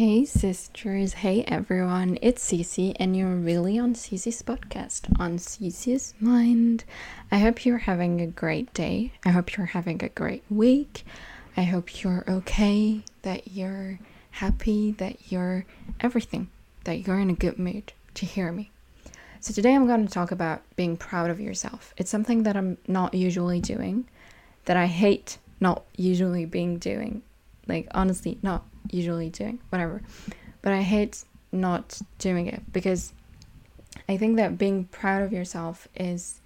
Hey sisters, hey everyone, it's Cece and you're really on Cece's podcast, on Cece's Mind. I hope you're having a great day. I hope you're having a great week. I hope you're okay, that you're happy, that you're everything, that you're in a good mood to hear me. So today I'm going to talk about being proud of yourself. It's something that I'm not usually doing, that I hate not usually being doing. Like honestly, not usually doing, whatever. But I hate not doing it because I think that being proud of yourself is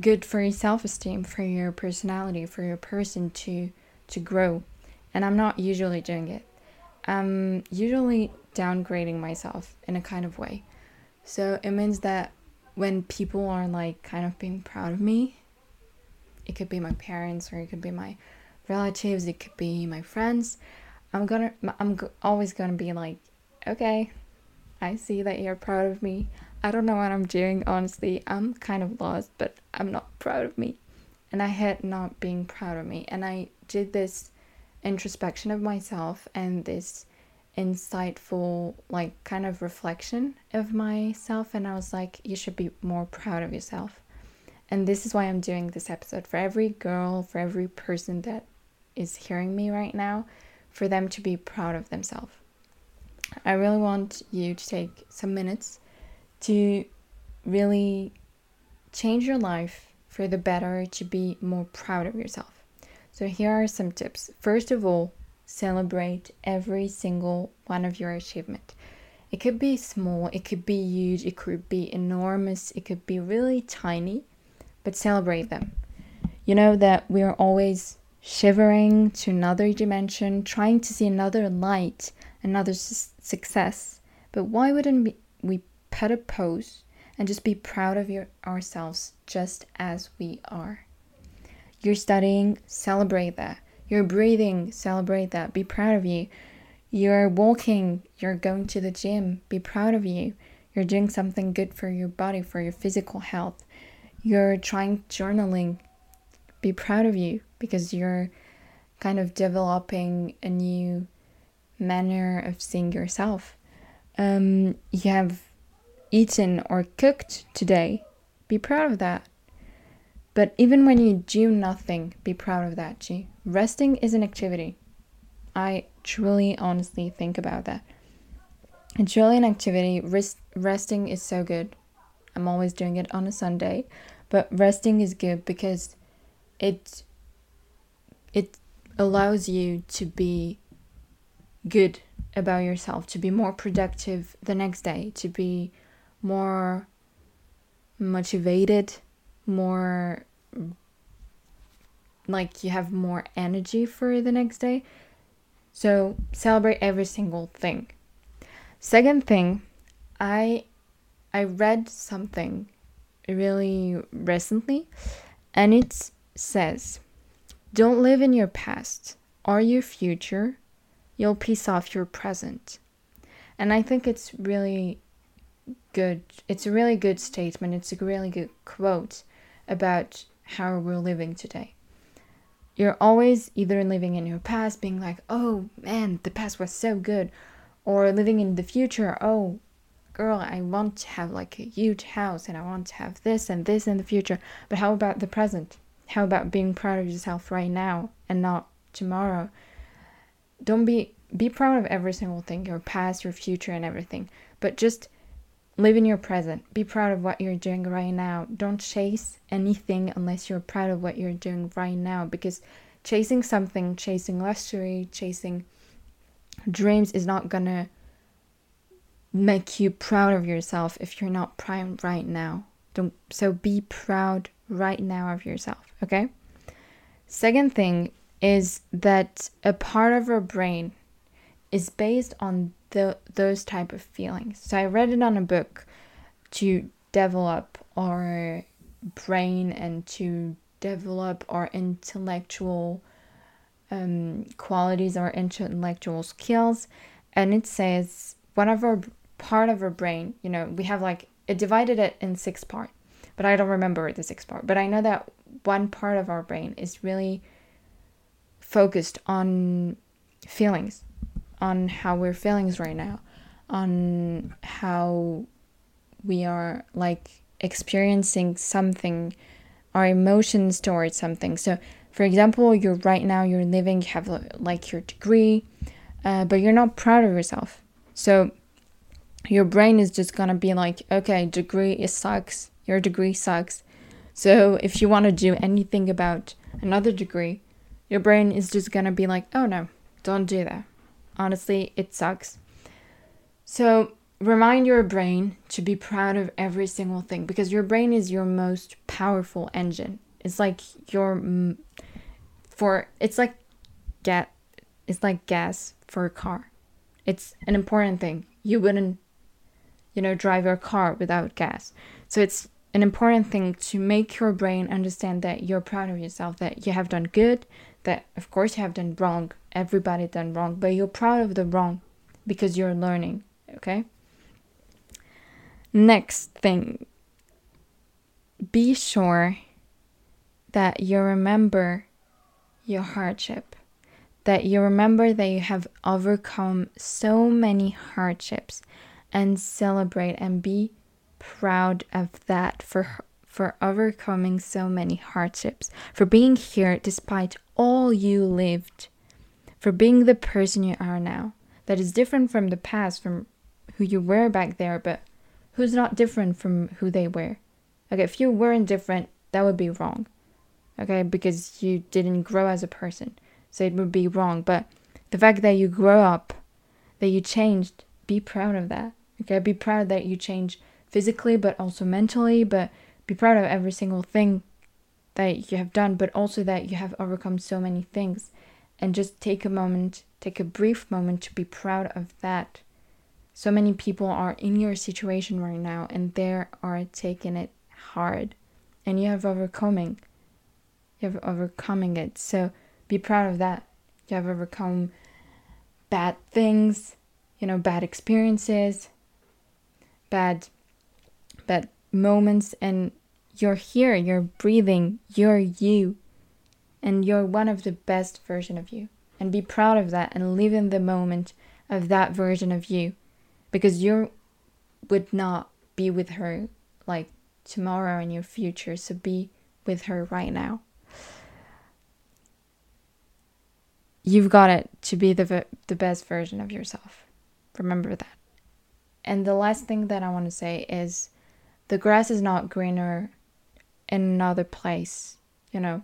good for your self-esteem, for your personality, for your person to to grow. And I'm not usually doing it. I'm usually downgrading myself in a kind of way. So it means that when people are like kind of being proud of me, it could be my parents or it could be my relatives, it could be my friends, I'm gonna, I'm always gonna be like, okay, I see that you're proud of me. I don't know what I'm doing, honestly. I'm kind of lost, but I'm not proud of me. And I had not being proud of me. And I did this introspection of myself and this insightful, like, kind of reflection of myself. And I was like, you should be more proud of yourself. And this is why I'm doing this episode for every girl, for every person that is hearing me right now for them to be proud of themselves. I really want you to take some minutes to really change your life for the better to be more proud of yourself. So, here are some tips. First of all, celebrate every single one of your achievement. It could be small, it could be huge, it could be enormous, it could be really tiny, but celebrate them. You know that we are always shivering to another dimension, trying to see another light, another su- success. But why wouldn't we put a pose and just be proud of your, ourselves just as we are? You're studying, celebrate that. You're breathing, celebrate that. Be proud of you. You're walking, you're going to the gym, be proud of you. You're doing something good for your body, for your physical health. You're trying journaling, be proud of you because you're kind of developing a new manner of seeing yourself. Um, you have eaten or cooked today, be proud of that. But even when you do nothing, be proud of that, G. Resting is an activity. I truly, honestly think about that. It's really an activity. Rest, resting is so good. I'm always doing it on a Sunday, but resting is good because it it allows you to be good about yourself, to be more productive the next day, to be more motivated, more like you have more energy for the next day. So celebrate every single thing. Second thing, I I read something really recently and it says, Don't live in your past or your future, you'll piece off your present. And I think it's really good. It's a really good statement. It's a really good quote about how we're living today. You're always either living in your past, being like, oh man, the past was so good, or living in the future, oh girl, I want to have like a huge house and I want to have this and this in the future. But how about the present? How about being proud of yourself right now and not tomorrow? Don't be be proud of every single thing, your past, your future and everything. But just live in your present. Be proud of what you're doing right now. Don't chase anything unless you're proud of what you're doing right now because chasing something, chasing luxury, chasing dreams is not going to make you proud of yourself if you're not proud right now. Don't so be proud right now of yourself, okay? Second thing is that a part of our brain is based on the, those type of feelings. So I read it on a book to develop our brain and to develop our intellectual um, qualities, our intellectual skills. And it says one of our part of our brain, you know, we have like it divided it in six parts but I don't remember the sixth part. But I know that one part of our brain is really focused on feelings. on how we're feeling right now, on how we are like experiencing something, our emotions towards something. So, for example, you're right now you're living, you have like your degree, uh, but you're not proud of yourself. So your brain is just gonna be like, okay, degree it sucks. Your degree sucks. So if you want to do anything about another degree, your brain is just gonna be like, oh no, don't do that. Honestly, it sucks. So remind your brain to be proud of every single thing because your brain is your most powerful engine. It's like your for it's like get it's like gas for a car. It's an important thing. You wouldn't you know drive your car without gas. So it's an important thing to make your brain understand that you're proud of yourself, that you have done good, that of course you have done wrong. Everybody done wrong, but you're proud of the wrong because you're learning, okay? Next thing, be sure that you remember your hardship, that you remember that you have overcome so many hardships and celebrate and be proud of that for for overcoming so many hardships, for being here despite all you lived, for being the person you are now. That is different from the past, from who you were back there, but who's not different from who they were. Okay, if you weren't different, that would be wrong. Okay, because you didn't grow as a person. So it would be wrong. But the fact that you grow up, that you changed, be proud of that. Okay, be proud that you changed physically, but also mentally, but be proud of every single thing that you have done, but also that you have overcome so many things. And just take a moment, take a brief moment to be proud of that. So many people are in your situation right now and they are taking it hard. And you have overcoming. You have overcoming it. So be proud of that. You have overcome bad things, you know, bad experiences, bad bad moments and you're here, you're breathing, you're you. And you're one of the best version of you. And be proud of that and live in the moment of that version of you. Because you would not be with her like tomorrow in your future. So be with her right now. You've got it to be the the best version of yourself. Remember that. And the last thing that I want to say is the grass is not greener in another place, you know.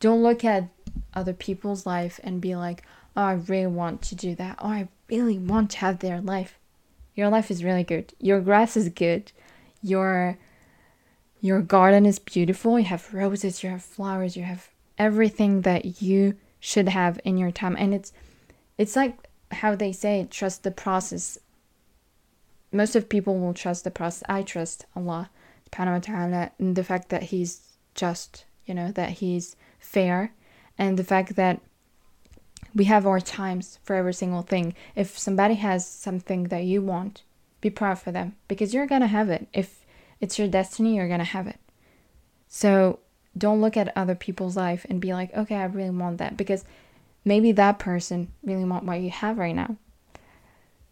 Don't look at other people's life and be like, "Oh, I really want to do that. Oh, I really want to have their life." Your life is really good. Your grass is good. Your your garden is beautiful. You have roses, you have flowers, you have everything that you should have in your time. And it's it's like how they say trust the process most of people will trust the process. I trust Allah subhanahu wa ta'ala and the fact that he's just, you know, that he's fair and the fact that we have our times for every single thing. If somebody has something that you want, be proud for them because you're going to have it. If it's your destiny, you're going to have it. So don't look at other people's life and be like, okay, I really want that because maybe that person really want what you have right now.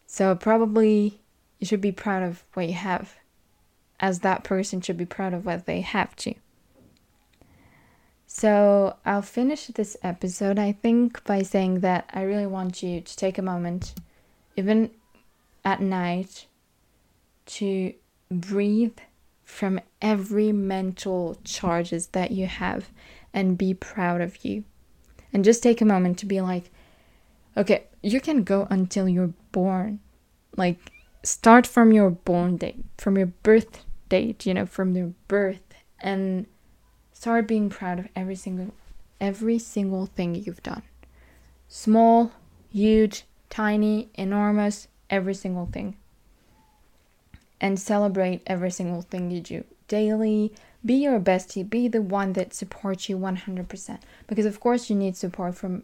So probably you should be proud of what you have, as that person should be proud of what they have too. So I'll finish this episode, I think, by saying that I really want you to take a moment, even at night, to breathe from every mental charges that you have and be proud of you. And just take a moment to be like, okay, you can go until you're born. Like, start from your born date, from your birth date, you know, from your birth and start being proud of every single every single thing you've done. Small, huge, tiny, enormous, every single thing. And celebrate every single thing you do daily. Be your bestie, be the one that supports you 100%. Because, of course, you need support from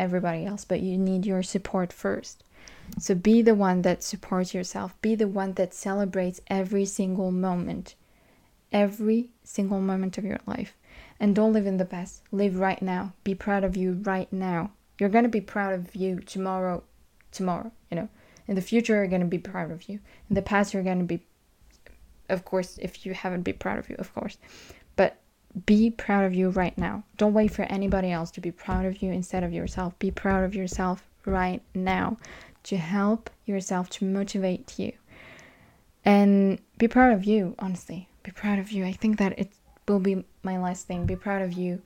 everybody else, but you need your support first. So be the one that supports yourself. Be the one that celebrates every single moment, every single moment of your life. And don't live in the past. Live right now. Be proud of you right now. You're going to be proud of you tomorrow tomorrow, you know. In the future, you're going to be proud of you. In the past, you're going to be, of course, if you haven't, been proud of you, of course. Be proud of you right now. Don't wait for anybody else to be proud of you instead of yourself. Be proud of yourself right now to help yourself to motivate you. And be proud of you, honestly. Be proud of you. I think that it will be my last thing. Be proud of you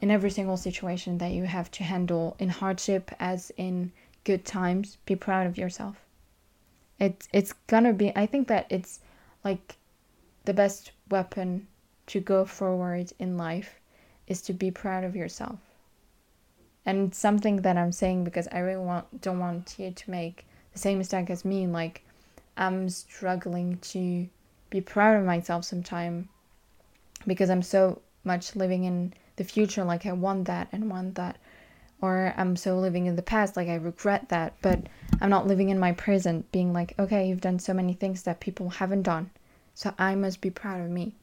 in every single situation that you have to handle in hardship as in good times. Be proud of yourself. It's it's gonna be I think that it's like the best weapon to go forward in life is to be proud of yourself. And it's something that I'm saying because I really want don't want you to make the same mistake as me. Like I'm struggling to be proud of myself sometime because I'm so much living in the future like I want that and want that or I'm so living in the past like I regret that but I'm not living in my present being like okay you've done so many things that people haven't done so I must be proud of me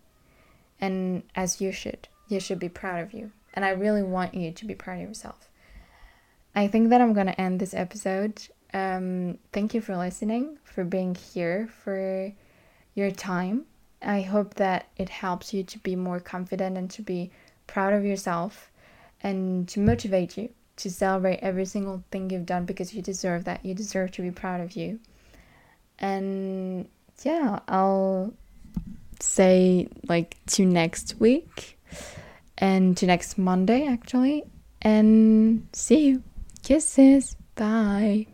and as you should you should be proud of you and I really want you to be proud of yourself I think that I'm gonna end this episode um, thank you for listening for being here for your time I hope that it helps you to be more confident and to be proud of yourself and to motivate you to celebrate every single thing you've done because you deserve that. You deserve to be proud of you. And yeah, I'll say like to next week and to next Monday actually. And see you. Kisses. Bye.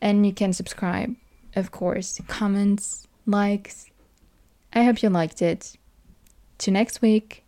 And you can subscribe, of course, comments, likes. I hope you liked it. To next week.